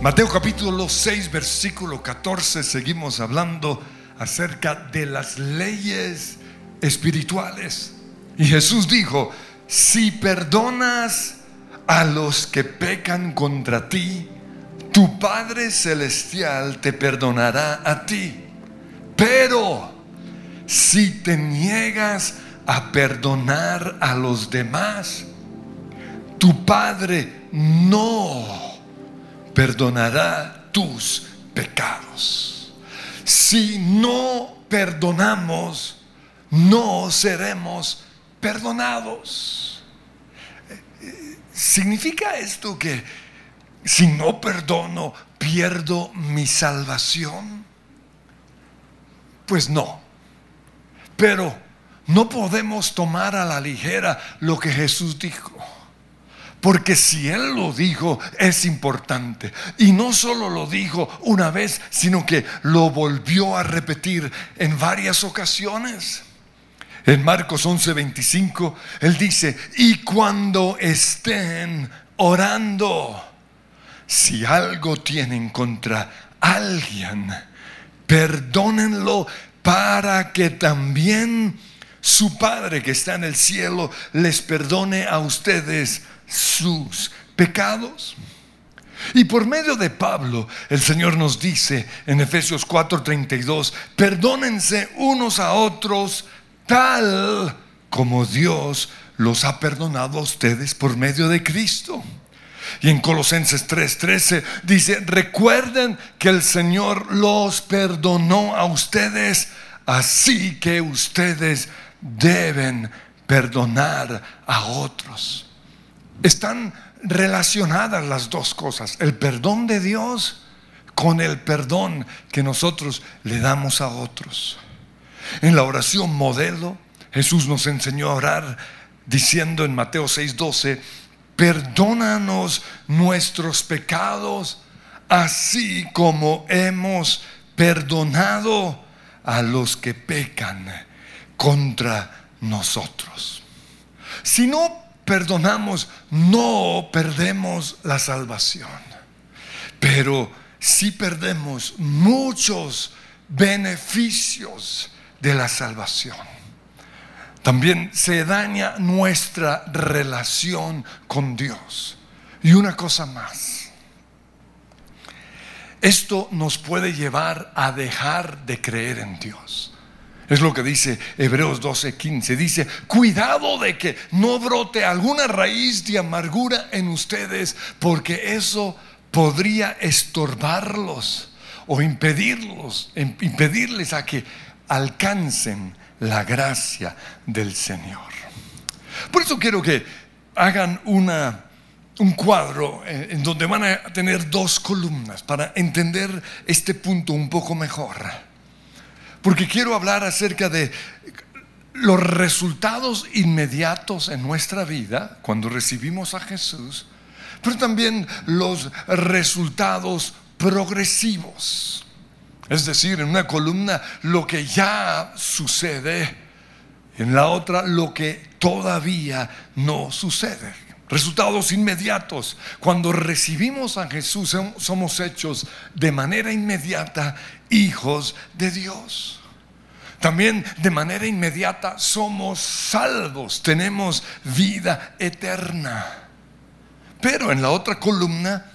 Mateo capítulo 6, versículo 14, seguimos hablando acerca de las leyes espirituales. Y Jesús dijo, si perdonas a los que pecan contra ti, tu Padre Celestial te perdonará a ti. Pero si te niegas a perdonar a los demás, tu Padre no perdonará tus pecados. Si no perdonamos, no seremos perdonados. ¿Significa esto que si no perdono, pierdo mi salvación? Pues no. Pero no podemos tomar a la ligera lo que Jesús dijo. Porque si Él lo dijo, es importante. Y no solo lo dijo una vez, sino que lo volvió a repetir en varias ocasiones. En Marcos 11:25, Él dice, y cuando estén orando, si algo tienen contra alguien, perdónenlo para que también su Padre que está en el cielo les perdone a ustedes sus pecados. Y por medio de Pablo, el Señor nos dice en Efesios 4:32, perdónense unos a otros tal como Dios los ha perdonado a ustedes por medio de Cristo. Y en Colosenses 3:13 dice, recuerden que el Señor los perdonó a ustedes, así que ustedes deben perdonar a otros. Están relacionadas las dos cosas, el perdón de Dios con el perdón que nosotros le damos a otros. En la oración modelo, Jesús nos enseñó a orar diciendo en Mateo 6:12, perdónanos nuestros pecados, así como hemos perdonado a los que pecan contra nosotros. Si no perdonamos, no perdemos la salvación, pero sí perdemos muchos beneficios de la salvación. También se daña nuestra relación con Dios. Y una cosa más. Esto nos puede llevar a dejar de creer en Dios. Es lo que dice Hebreos 12:15. Dice, cuidado de que no brote alguna raíz de amargura en ustedes, porque eso podría estorbarlos o impedirlos, impedirles a que alcancen la gracia del Señor. Por eso quiero que hagan una, un cuadro eh, en donde van a tener dos columnas para entender este punto un poco mejor porque quiero hablar acerca de los resultados inmediatos en nuestra vida cuando recibimos a Jesús, pero también los resultados progresivos. Es decir, en una columna lo que ya sucede, en la otra lo que todavía no sucede. Resultados inmediatos. Cuando recibimos a Jesús somos hechos de manera inmediata hijos de Dios. También de manera inmediata somos salvos, tenemos vida eterna. Pero en la otra columna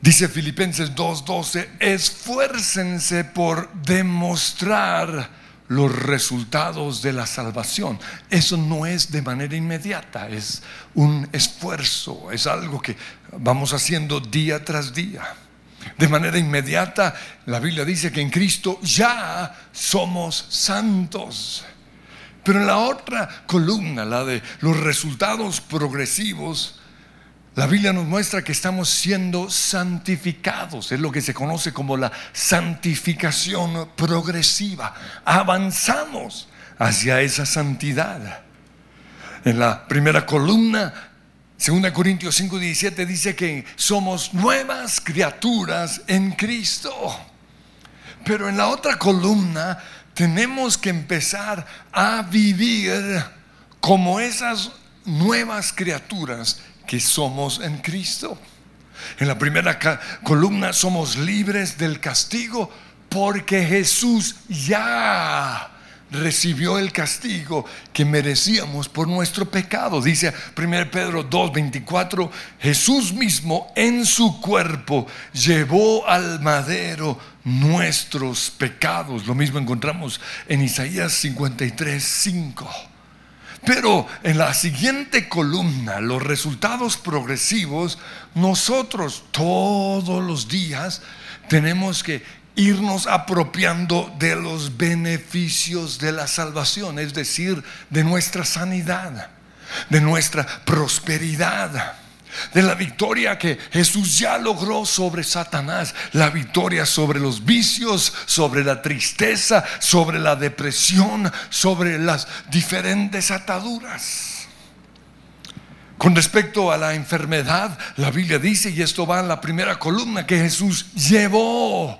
dice Filipenses 2:12, esfuércense por demostrar los resultados de la salvación. Eso no es de manera inmediata, es un esfuerzo, es algo que vamos haciendo día tras día. De manera inmediata, la Biblia dice que en Cristo ya somos santos. Pero en la otra columna, la de los resultados progresivos, la Biblia nos muestra que estamos siendo santificados. Es lo que se conoce como la santificación progresiva. Avanzamos hacia esa santidad. En la primera columna 2 Corintios 5:17 dice que somos nuevas criaturas en Cristo. Pero en la otra columna tenemos que empezar a vivir como esas nuevas criaturas que somos en Cristo. En la primera columna somos libres del castigo porque Jesús ya recibió el castigo que merecíamos por nuestro pecado. Dice 1 Pedro 2:24, Jesús mismo en su cuerpo llevó al madero nuestros pecados. Lo mismo encontramos en Isaías 53:5. Pero en la siguiente columna, los resultados progresivos, nosotros todos los días tenemos que irnos apropiando de los beneficios de la salvación, es decir, de nuestra sanidad, de nuestra prosperidad, de la victoria que Jesús ya logró sobre Satanás, la victoria sobre los vicios, sobre la tristeza, sobre la depresión, sobre las diferentes ataduras. Con respecto a la enfermedad, la Biblia dice, y esto va en la primera columna, que Jesús llevó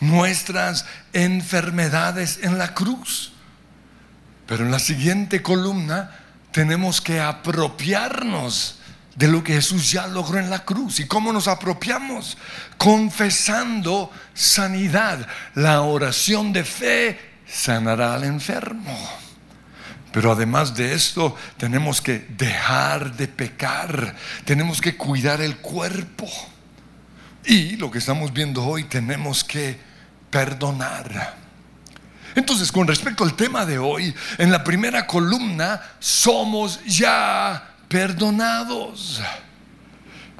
nuestras enfermedades en la cruz. Pero en la siguiente columna tenemos que apropiarnos de lo que Jesús ya logró en la cruz. ¿Y cómo nos apropiamos? Confesando sanidad. La oración de fe sanará al enfermo. Pero además de esto, tenemos que dejar de pecar. Tenemos que cuidar el cuerpo. Y lo que estamos viendo hoy, tenemos que perdonar. Entonces, con respecto al tema de hoy, en la primera columna somos ya perdonados.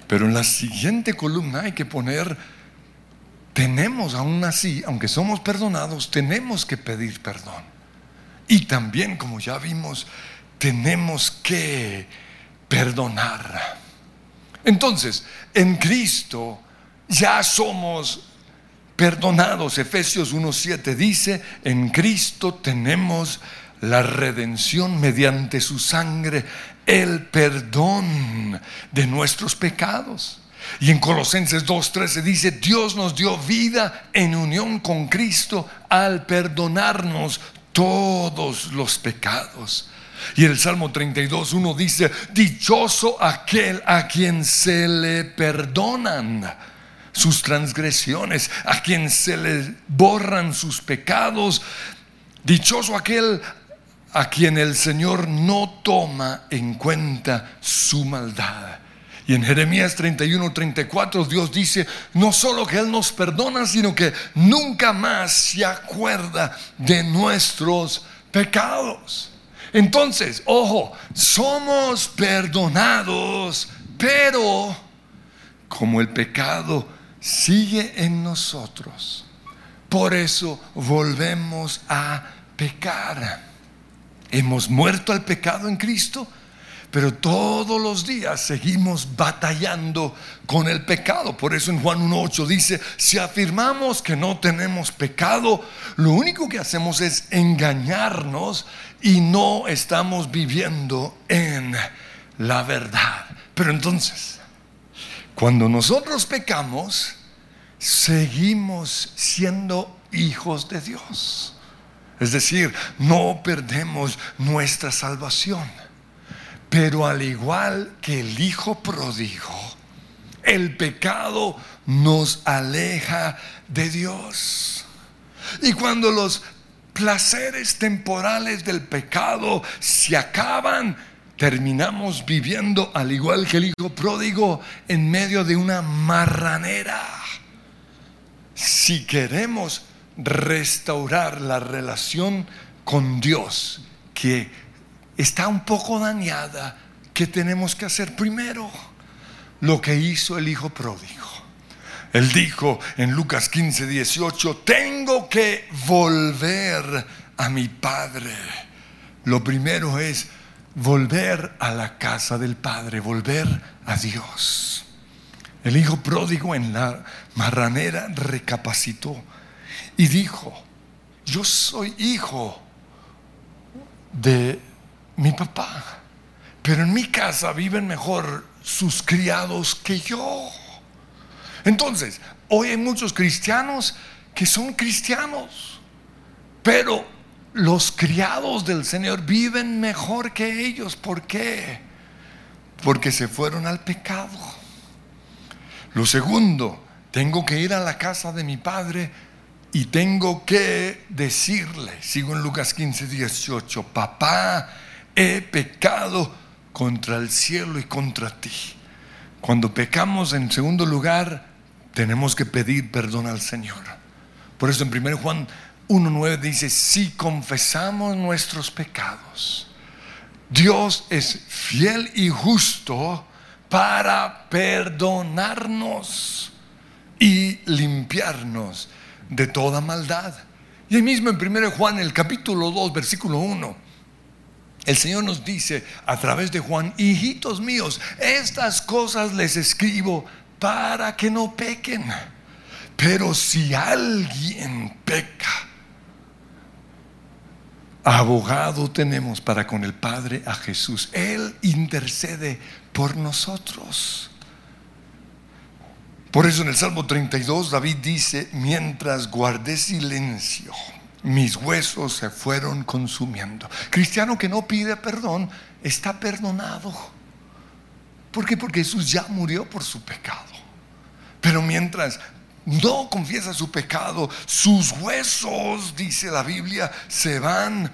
Pero en la siguiente columna hay que poner, tenemos aún así, aunque somos perdonados, tenemos que pedir perdón. Y también, como ya vimos, tenemos que perdonar. Entonces, en Cristo ya somos perdonados. Efesios 1.7 dice, en Cristo tenemos la redención mediante su sangre, el perdón de nuestros pecados. Y en Colosenses 2.13 dice, Dios nos dio vida en unión con Cristo al perdonarnos todos los pecados. Y el Salmo 32.1 dice, dichoso aquel a quien se le perdonan sus transgresiones, a quien se le borran sus pecados. Dichoso aquel a quien el Señor no toma en cuenta su maldad. Y en Jeremías 31, 34 Dios dice, no solo que Él nos perdona, sino que nunca más se acuerda de nuestros pecados. Entonces, ojo, somos perdonados, pero como el pecado sigue en nosotros. Por eso volvemos a pecar. Hemos muerto al pecado en Cristo, pero todos los días seguimos batallando con el pecado. Por eso en Juan 1.8 dice, si afirmamos que no tenemos pecado, lo único que hacemos es engañarnos y no estamos viviendo en la verdad. Pero entonces, cuando nosotros pecamos, seguimos siendo hijos de Dios. Es decir, no perdemos nuestra salvación. Pero al igual que el Hijo pródigo, el pecado nos aleja de Dios. Y cuando los placeres temporales del pecado se acaban, terminamos viviendo al igual que el hijo pródigo en medio de una marranera. Si queremos restaurar la relación con Dios, que está un poco dañada, ¿qué tenemos que hacer primero? Lo que hizo el hijo pródigo. Él dijo en Lucas 15, 18, tengo que volver a mi padre. Lo primero es volver a la casa del Padre, volver a Dios. El hijo pródigo en la marranera recapacitó y dijo, yo soy hijo de mi papá, pero en mi casa viven mejor sus criados que yo. Entonces, hoy hay muchos cristianos que son cristianos, pero los criados del Señor viven mejor que ellos. ¿Por qué? Porque se fueron al pecado. Lo segundo, tengo que ir a la casa de mi padre y tengo que decirle, sigo en Lucas 15, 18, papá, he pecado contra el cielo y contra ti. Cuando pecamos en segundo lugar, tenemos que pedir perdón al Señor. Por eso en 1 Juan 1.9 dice, si confesamos nuestros pecados, Dios es fiel y justo para perdonarnos y limpiarnos de toda maldad. Y ahí mismo en 1 Juan, el capítulo 2, versículo 1, el Señor nos dice a través de Juan, hijitos míos, estas cosas les escribo para que no pequen. Pero si alguien peca, abogado tenemos para con el Padre a Jesús. Él intercede por nosotros. Por eso en el Salmo 32 David dice, mientras guardé silencio, mis huesos se fueron consumiendo. Cristiano que no pide perdón está perdonado. ¿Por qué? Porque Jesús ya murió por su pecado. Pero mientras no confiesa su pecado, sus huesos, dice la Biblia, se van,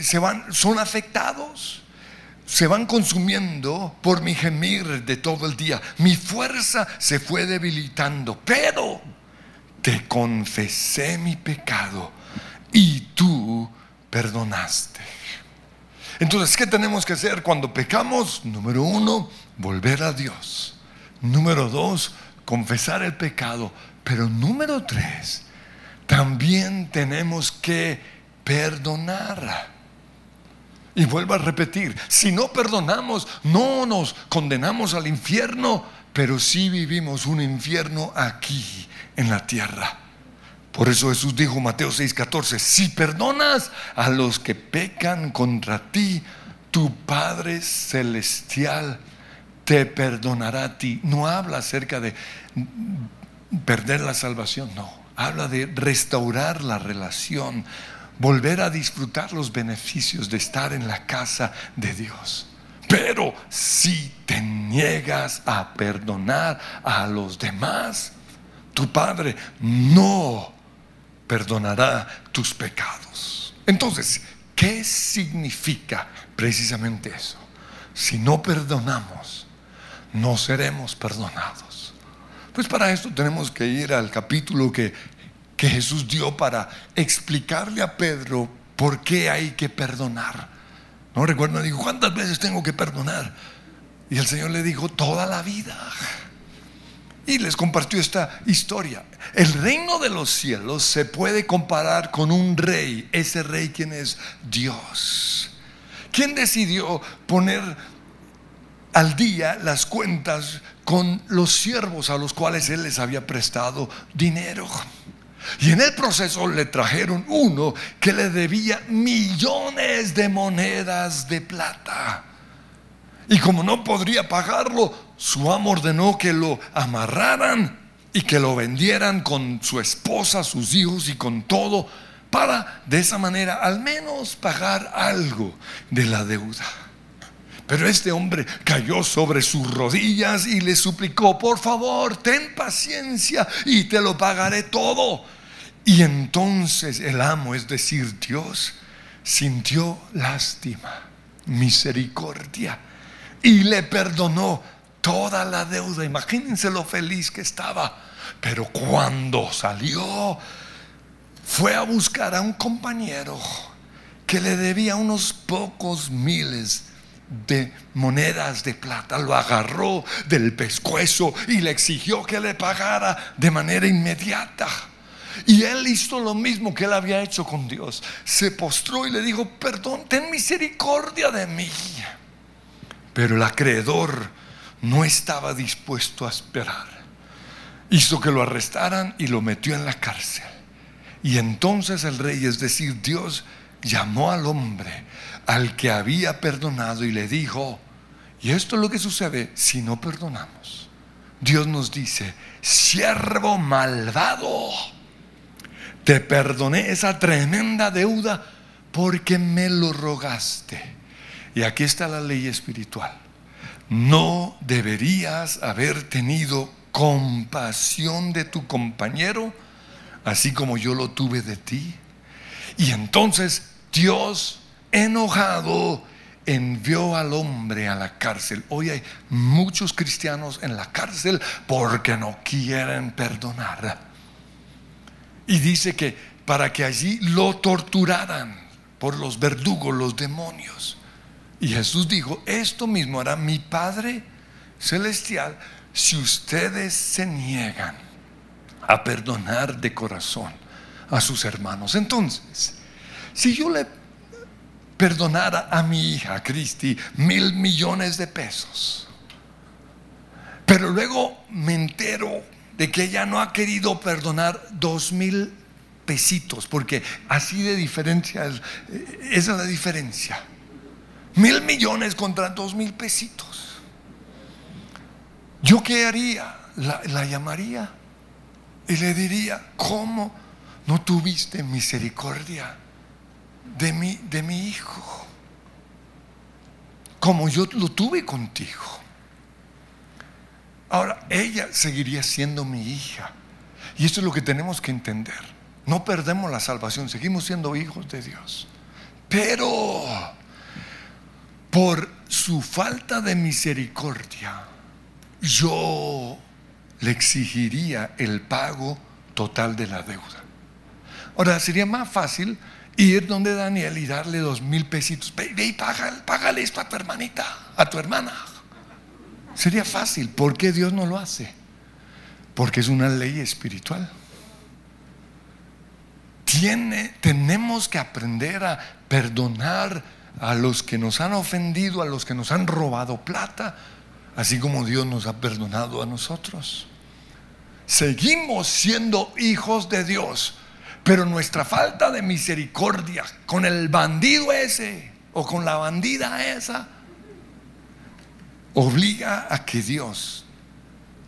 se van, son afectados se van consumiendo por mi gemir de todo el día. Mi fuerza se fue debilitando, pero te confesé mi pecado y tú perdonaste. Entonces, ¿qué tenemos que hacer cuando pecamos? Número uno, volver a Dios. Número dos, confesar el pecado. Pero número tres, también tenemos que perdonar. Y vuelvo a repetir, si no perdonamos, no nos condenamos al infierno, pero sí vivimos un infierno aquí en la tierra. Por eso Jesús dijo Mateo 6:14, si perdonas a los que pecan contra ti, tu Padre Celestial te perdonará a ti. No habla acerca de perder la salvación, no. Habla de restaurar la relación volver a disfrutar los beneficios de estar en la casa de Dios. Pero si te niegas a perdonar a los demás, tu Padre no perdonará tus pecados. Entonces, ¿qué significa precisamente eso? Si no perdonamos, no seremos perdonados. Pues para esto tenemos que ir al capítulo que que Jesús dio para explicarle a Pedro por qué hay que perdonar. No recuerdo, dijo, ¿cuántas veces tengo que perdonar? Y el Señor le dijo, toda la vida. Y les compartió esta historia. El reino de los cielos se puede comparar con un rey. Ese rey quien es Dios. ¿Quién decidió poner al día las cuentas con los siervos a los cuales él les había prestado dinero? Y en el proceso le trajeron uno que le debía millones de monedas de plata. Y como no podría pagarlo, su amo ordenó que lo amarraran y que lo vendieran con su esposa, sus hijos y con todo, para de esa manera al menos pagar algo de la deuda. Pero este hombre cayó sobre sus rodillas y le suplicó, por favor, ten paciencia y te lo pagaré todo. Y entonces el amo, es decir, Dios, sintió lástima, misericordia y le perdonó toda la deuda. Imagínense lo feliz que estaba. Pero cuando salió, fue a buscar a un compañero que le debía unos pocos miles de monedas de plata, lo agarró del pescuezo y le exigió que le pagara de manera inmediata. Y él hizo lo mismo que él había hecho con Dios. Se postró y le dijo, perdón, ten misericordia de mí. Pero el acreedor no estaba dispuesto a esperar. Hizo que lo arrestaran y lo metió en la cárcel. Y entonces el rey, es decir, Dios, llamó al hombre al que había perdonado y le dijo, y esto es lo que sucede si no perdonamos. Dios nos dice, siervo malvado, te perdoné esa tremenda deuda porque me lo rogaste. Y aquí está la ley espiritual. ¿no deberías haber tenido compasión de tu compañero, así como yo lo tuve de ti? Y entonces Dios, enojado, envió al hombre a la cárcel. Hoy hay muchos cristianos en la cárcel porque no quieren perdonar. Y dice que para que allí lo torturaran por los verdugos, los demonios. Y Jesús dijo, esto mismo hará mi Padre Celestial si ustedes se niegan a perdonar de corazón a sus hermanos. Entonces, si yo le perdonara a mi hija Cristi mil millones de pesos, pero luego me entero de que ella no ha querido perdonar dos mil pesitos, porque así de diferencia es, esa es la diferencia. Mil millones contra dos mil pesitos. ¿Yo qué haría? La llamaría y le diría, ¿cómo no tuviste misericordia? De mi, de mi hijo, como yo lo tuve contigo. Ahora, ella seguiría siendo mi hija. Y esto es lo que tenemos que entender. No perdemos la salvación, seguimos siendo hijos de Dios. Pero por su falta de misericordia, yo le exigiría el pago total de la deuda. Ahora, sería más fácil ir donde Daniel y darle dos mil pesitos. Y págale, esto a tu hermanita, a tu hermana. Sería fácil. ¿Por qué Dios no lo hace? Porque es una ley espiritual. Tiene, tenemos que aprender a perdonar a los que nos han ofendido, a los que nos han robado plata, así como Dios nos ha perdonado a nosotros. Seguimos siendo hijos de Dios pero nuestra falta de misericordia con el bandido ese o con la bandida esa obliga a que Dios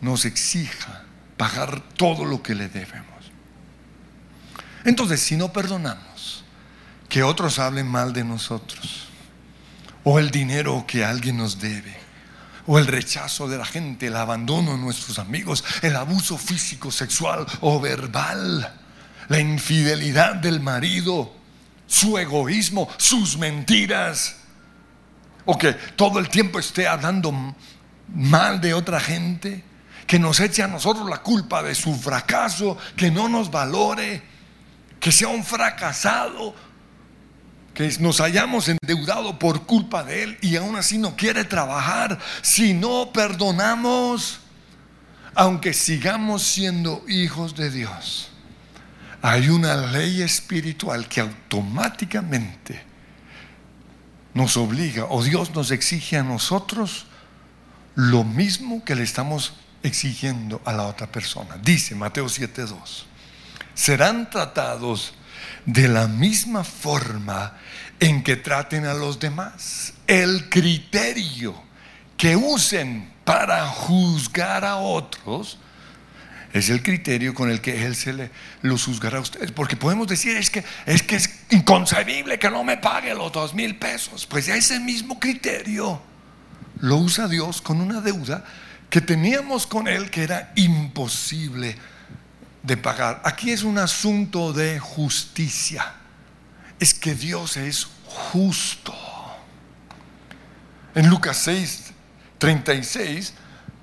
nos exija pagar todo lo que le debemos. Entonces, si no perdonamos que otros hablen mal de nosotros, o el dinero que alguien nos debe, o el rechazo de la gente, el abandono de nuestros amigos, el abuso físico, sexual o verbal, la infidelidad del marido, su egoísmo, sus mentiras, o que todo el tiempo esté hablando mal de otra gente, que nos eche a nosotros la culpa de su fracaso, que no nos valore, que sea un fracasado, que nos hayamos endeudado por culpa de él y aún así no quiere trabajar, si no perdonamos, aunque sigamos siendo hijos de Dios hay una ley espiritual que automáticamente nos obliga o Dios nos exige a nosotros lo mismo que le estamos exigiendo a la otra persona. Dice Mateo 7:2, serán tratados de la misma forma en que traten a los demás. El criterio que usen para juzgar a otros es el criterio con el que Él se le, los juzgará a ustedes. Porque podemos decir, es que, es que es inconcebible que no me pague los dos mil pesos. Pues ese mismo criterio lo usa Dios con una deuda que teníamos con Él que era imposible de pagar. Aquí es un asunto de justicia. Es que Dios es justo. En Lucas 6, 36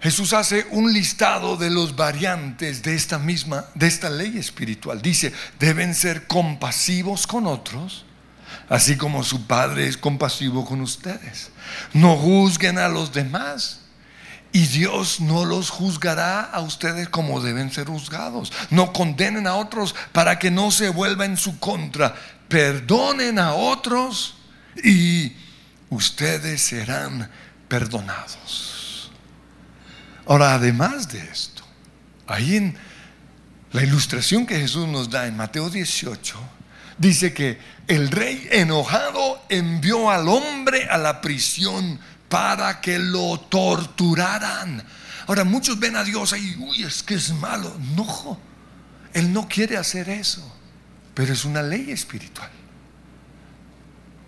Jesús hace un listado de los variantes de esta misma, de esta ley espiritual. Dice, deben ser compasivos con otros, así como su Padre es compasivo con ustedes. No juzguen a los demás y Dios no los juzgará a ustedes como deben ser juzgados. No condenen a otros para que no se vuelva en su contra. Perdonen a otros y ustedes serán perdonados. Ahora, además de esto, ahí en la ilustración que Jesús nos da en Mateo 18, dice que el rey enojado envió al hombre a la prisión para que lo torturaran. Ahora, muchos ven a Dios ahí, uy, es que es malo. No, Él no quiere hacer eso, pero es una ley espiritual.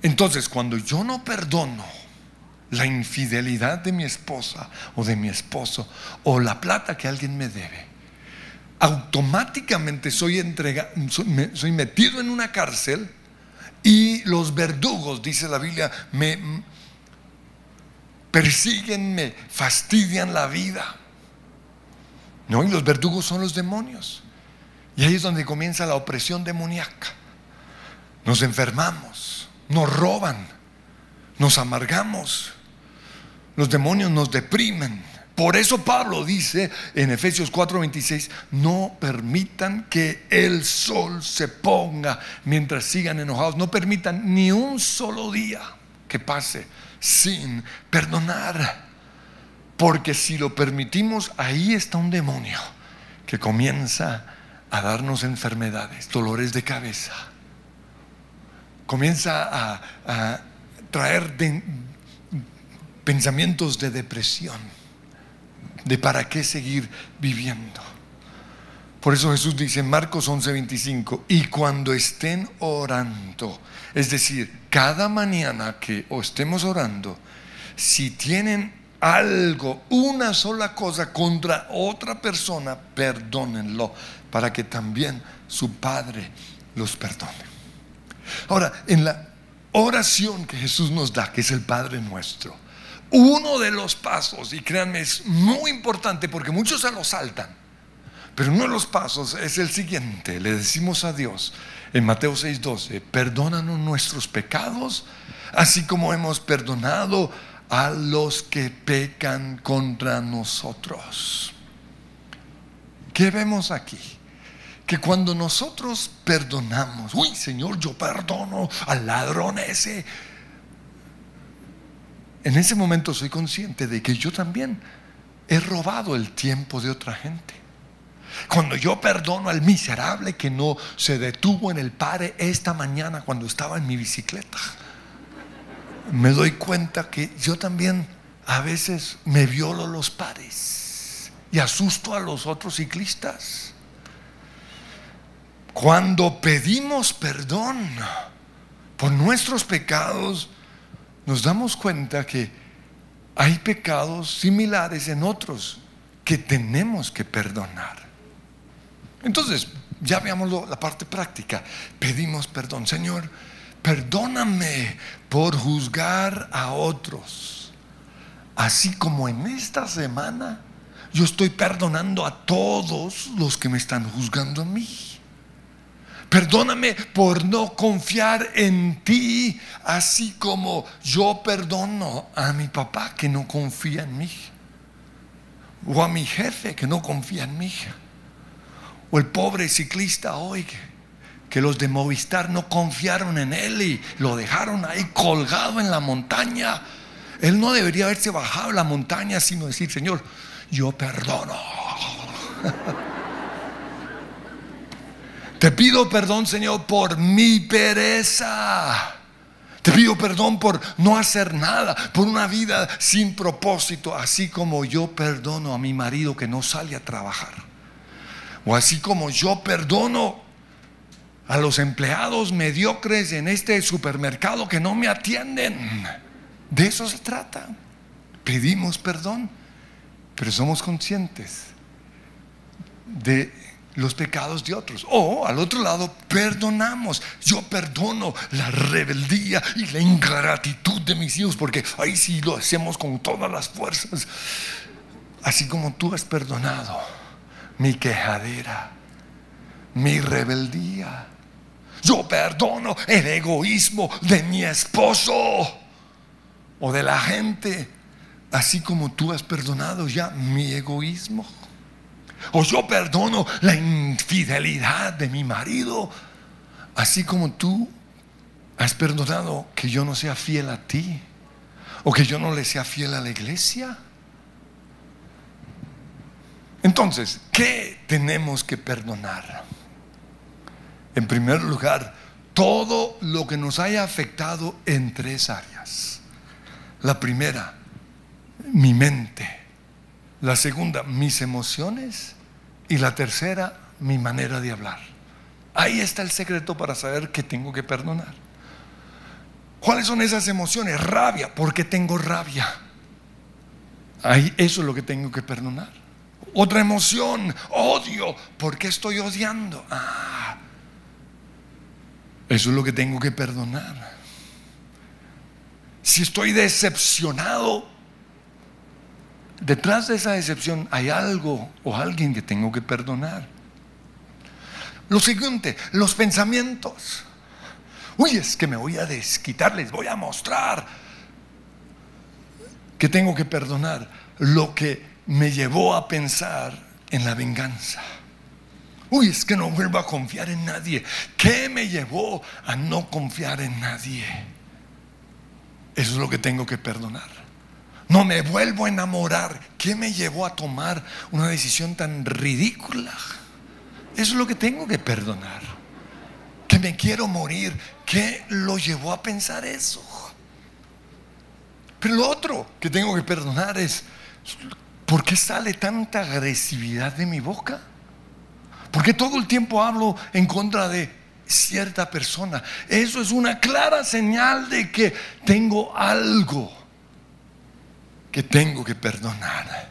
Entonces, cuando yo no perdono, la infidelidad de mi esposa o de mi esposo o la plata que alguien me debe, automáticamente soy, entrega, soy metido en una cárcel y los verdugos, dice la Biblia, me persiguen, me fastidian la vida. No, y los verdugos son los demonios. Y ahí es donde comienza la opresión demoníaca. Nos enfermamos, nos roban, nos amargamos, los demonios nos deprimen. Por eso Pablo dice en Efesios 4:26, no permitan que el sol se ponga mientras sigan enojados, no permitan ni un solo día que pase sin perdonar. Porque si lo permitimos, ahí está un demonio que comienza a darnos enfermedades, dolores de cabeza. Comienza a, traer pensamientos de depresión, de para qué seguir viviendo. Por eso Jesús dice en Marcos 11:25, y cuando estén orando, es decir, cada mañana que estemos orando, si tienen algo, una sola cosa contra otra persona, perdónenlo para que también su Padre los perdone. Ahora, en la oración que Jesús nos da, que es el Padre nuestro, uno de los pasos, y créanme, es muy importante porque muchos se lo saltan, pero uno de los pasos es el siguiente, le decimos a Dios en Mateo 6:12, perdónanos nuestros pecados, así como hemos perdonado a los que pecan contra nosotros. ¿Qué vemos aquí? Que cuando nosotros perdonamos, uy Señor, yo perdono al ladrón ese, en ese momento soy consciente de que yo también he robado el tiempo de otra gente. Cuando yo perdono al miserable que no se detuvo en el pare esta mañana cuando estaba en mi bicicleta me doy cuenta que yo también a veces me violo los pares y asusto a los otros ciclistas. Cuando pedimos perdón por nuestros pecados, nos damos cuenta que hay pecados similares en otros que tenemos que perdonar. Entonces, ya veamos la parte práctica. Pedimos perdón, Señor perdóname por juzgar a otros. Así como en esta semana yo estoy perdonando a todos los que me están juzgando a mí. Perdóname por no confiar en ti, así como yo perdono a mi papá que no confía en mí. O a mi jefe que no confía en mí. O el pobre ciclista hoy que los de Movistar no confiaron en él y lo dejaron ahí colgado en la montaña. Él no debería haberse bajado la montaña, sino decir, Señor, yo perdono. Te pido perdón, Señor, por mi pereza. Te pido perdón por no hacer nada, por una vida sin propósito, así como yo perdono a mi marido que no sale a trabajar. O así como yo perdono a los empleados mediocres en este supermercado que no me atienden. De eso se trata. Pedimos perdón, pero somos conscientes de los pecados de otros. O al otro lado, perdonamos. Yo perdono la rebeldía y la ingratitud de mis hijos, porque ahí sí lo hacemos con todas las fuerzas. Así como tú has perdonado mi quejadera, mi rebeldía yo perdono el egoísmo de mi esposo o de la gente, así como tú has perdonado ya mi egoísmo. O yo perdono la infidelidad de mi marido, así como tú has perdonado que yo no sea fiel a ti o que yo no le sea fiel a la iglesia. Entonces, ¿qué tenemos que perdonar? En primer lugar, todo lo que nos haya afectado en tres áreas. La primera, mi mente. La segunda, mis emociones. Y la tercera, mi manera de hablar. Ahí está el secreto para saber que tengo que perdonar. ¿Cuáles son esas emociones? Rabia. ¿Por qué tengo rabia? Ahí, eso es lo que tengo que perdonar. Otra emoción, odio. ¿Por qué estoy odiando? Ah, eso es lo que tengo que perdonar. Si estoy decepcionado, detrás de esa decepción hay algo o alguien que tengo que perdonar. Lo siguiente, los pensamientos. Uy, es que me voy a desquitar, les voy a mostrar que tengo que perdonar lo que me llevó a pensar en la venganza. Uy, es que no vuelvo a confiar en nadie. ¿Qué me llevó a no confiar en nadie? Eso es lo que tengo que perdonar. No me vuelvo a enamorar. ¿Qué me llevó a tomar una decisión tan ridícula? Eso es lo que tengo que perdonar. Que me quiero morir. ¿Qué lo llevó a pensar eso? Pero lo otro que tengo que perdonar es, ¿por qué sale tanta agresividad de mi boca? ¿Por qué todo el tiempo hablo en contra de cierta persona? Eso es una clara señal de que tengo algo que tengo que perdonar.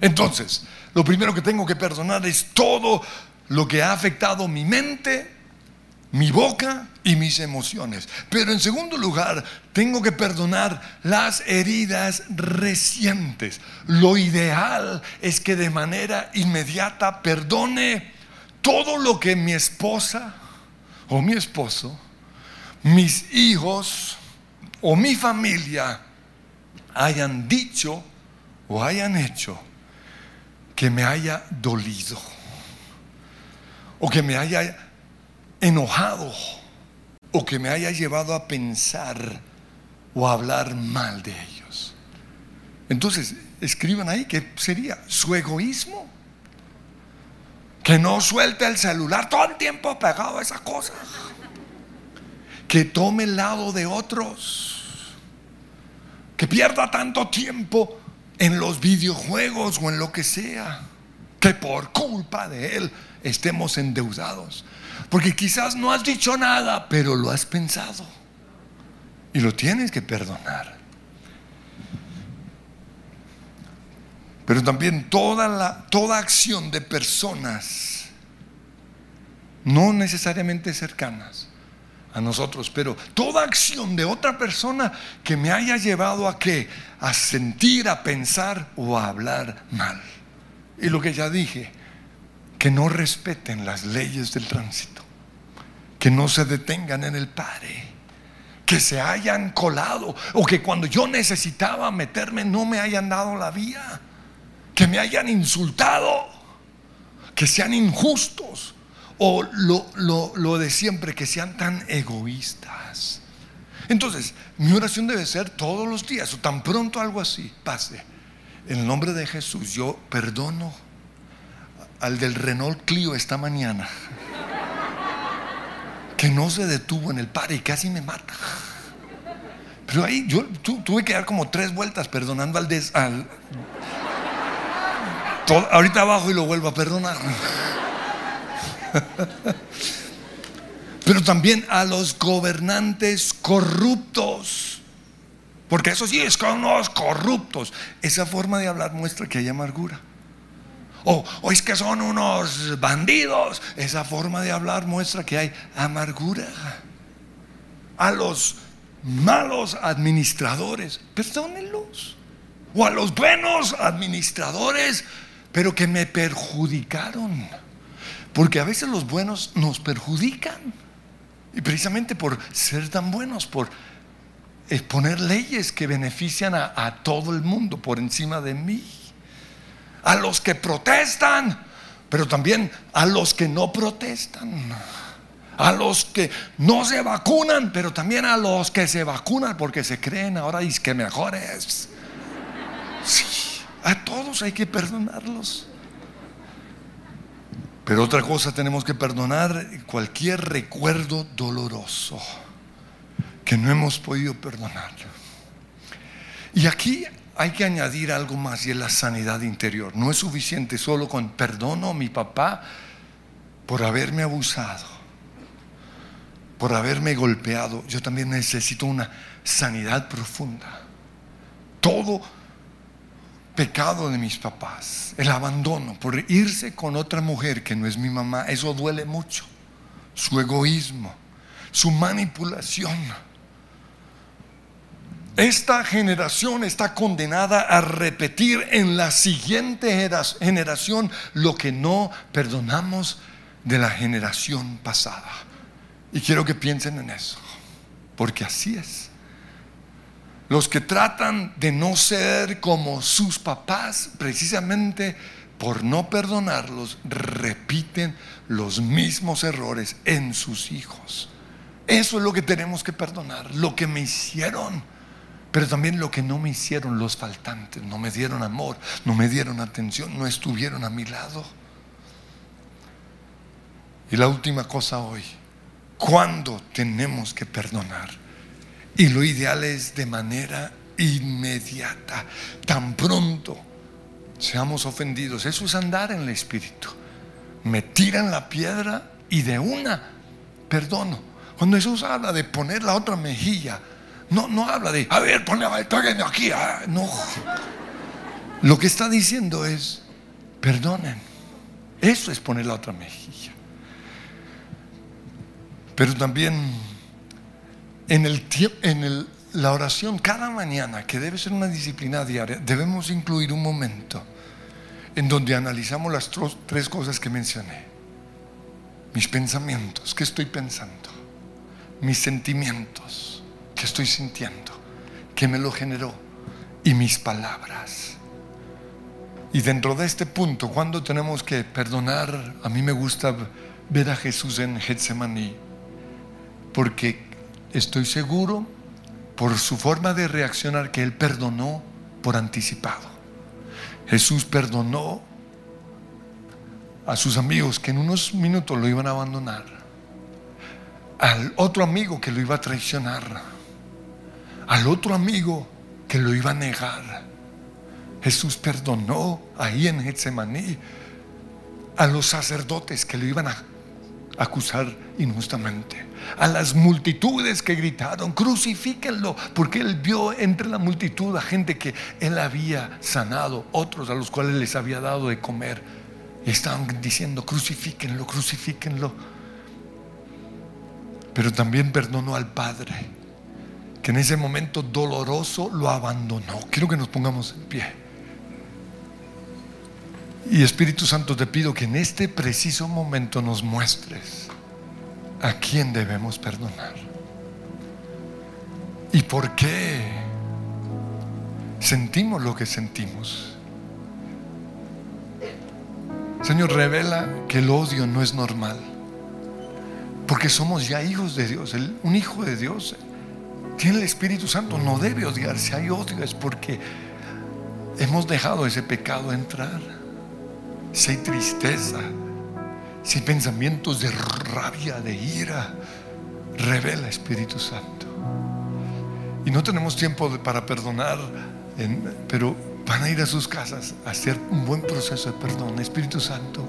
Entonces, lo primero que tengo que perdonar es todo lo que ha afectado mi mente, mi boca y mis emociones. Pero en segundo lugar, tengo que perdonar las heridas recientes. Lo ideal es que de manera inmediata perdone todo lo que mi esposa o mi esposo, mis hijos o mi familia hayan dicho o hayan hecho que me haya dolido o que me haya enojado o que me haya llevado a pensar o a hablar mal de ellos. Entonces, escriban ahí que sería su egoísmo. Que no suelte el celular todo el tiempo pegado a esa cosa. Que tome el lado de otros que pierda tanto tiempo en los videojuegos o en lo que sea, que por culpa de él estemos endeudados. Porque quizás no has dicho nada, pero lo has pensado. Y lo tienes que perdonar. Pero también toda, la, toda acción de personas, no necesariamente cercanas, a nosotros, pero toda acción de otra persona que me haya llevado a qué? A sentir, a pensar o a hablar mal. Y lo que ya dije, que no respeten las leyes del tránsito, que no se detengan en el pare, que se hayan colado o que cuando yo necesitaba meterme no me hayan dado la vía, que me hayan insultado, que sean injustos o lo, de siempre, que sean tan egoístas. Entonces, mi oración debe ser todos los días, o tan pronto algo así pase. En el nombre de Jesús, yo perdono al del Renault Clio esta mañana, que no se detuvo en el par y casi me mata. Pero ahí yo tuve que dar como tres vueltas perdonando al, des, al ahorita abajo y lo vuelvo a perdonar. Pero también a los gobernantes corruptos. Porque eso sí es con los corruptos. Esa forma de hablar muestra que hay amargura. O, o, es que son unos bandidos. Esa forma de hablar muestra que hay amargura. A los malos administradores, perdónenlos. O a los buenos administradores, pero que me perjudicaron. Porque a veces los buenos nos perjudican. Y precisamente por ser tan buenos, por exponer leyes que benefician a, todo el mundo por encima de mí. A los que protestan, pero también a los que no protestan. A los que no se vacunan, pero también a los que se vacunan porque se creen ahora y que mejores. Sí, a todos hay que perdonarlos. Pero otra cosa tenemos que perdonar cualquier recuerdo doloroso que no hemos podido perdonar. Y aquí hay que añadir algo más y es la sanidad interior. No es suficiente solo con perdono a mi papá por haberme abusado. por haberme golpeado, yo también necesito una sanidad profunda. Todo pecado de mis papás, el abandono por irse con otra mujer que no es mi mamá, eso duele mucho. Su egoísmo, su manipulación. Esta generación está condenada a repetir en la siguiente generación lo que no perdonamos de la generación pasada. Y quiero que piensen en eso, porque así es. Los que tratan de no ser como sus papás, precisamente por no perdonarlos, repiten los mismos errores en sus hijos. Eso es lo que tenemos que perdonar, lo que me hicieron, pero también lo que no me hicieron los faltantes, no me dieron amor, no me dieron atención, no estuvieron a mi lado. Y la última cosa hoy, ¿cuándo tenemos que perdonar? Y lo ideal es de manera inmediata, tan pronto seamos ofendidos. Eso es andar en el Espíritu. Me tiran la piedra y de una perdono. Cuando Jesús habla de poner la otra mejilla, no, no habla de, a ver, ponle aquí. Ah, no. Lo que está diciendo es, perdonen. Eso es poner la otra mejilla. Pero también en, el, en la oración cada mañana, que debe ser una disciplina diaria, debemos incluir un momento en donde analizamos las tres cosas que mencioné. Mis pensamientos, ¿qué estoy pensando? Mis sentimientos, ¿qué estoy sintiendo? ¿Qué me lo generó? Y mis palabras. Y dentro de este punto, cuando tenemos que perdonar, a mí me gusta ver a Jesús en Getsemaní, porque estoy seguro por su forma de reaccionar que Él perdonó por anticipado. Jesús perdonó a sus amigos que en unos minutos lo iban a abandonar, al otro amigo que lo iba a traicionar, al otro amigo que lo iba a negar. Jesús perdonó ahí en Getsemaní a los sacerdotes que lo iban a acusar injustamente a las multitudes que gritaron, crucifíquenlo, porque él vio entre la multitud a gente que él había sanado, otros a los cuales les había dado de comer. Y estaban diciendo, crucifíquenlo, crucifíquenlo. Pero también perdonó al Padre, que en ese momento doloroso lo abandonó. Quiero que nos pongamos en pie. Y Espíritu Santo, te pido que en este preciso momento nos muestres a quién debemos perdonar. ¿Y por qué sentimos lo que sentimos? Señor, revela que el odio no es normal. Porque somos ya hijos de Dios. un hijo de Dios tiene el Espíritu Santo, no debe odiar. Si hay odio es porque hemos dejado ese pecado entrar. Si hay tristeza, si pensamientos de rabia, de ira, revela Espíritu Santo. Y no tenemos tiempo para perdonar, pero van a ir a sus casas a hacer un buen proceso de perdón. Espíritu Santo.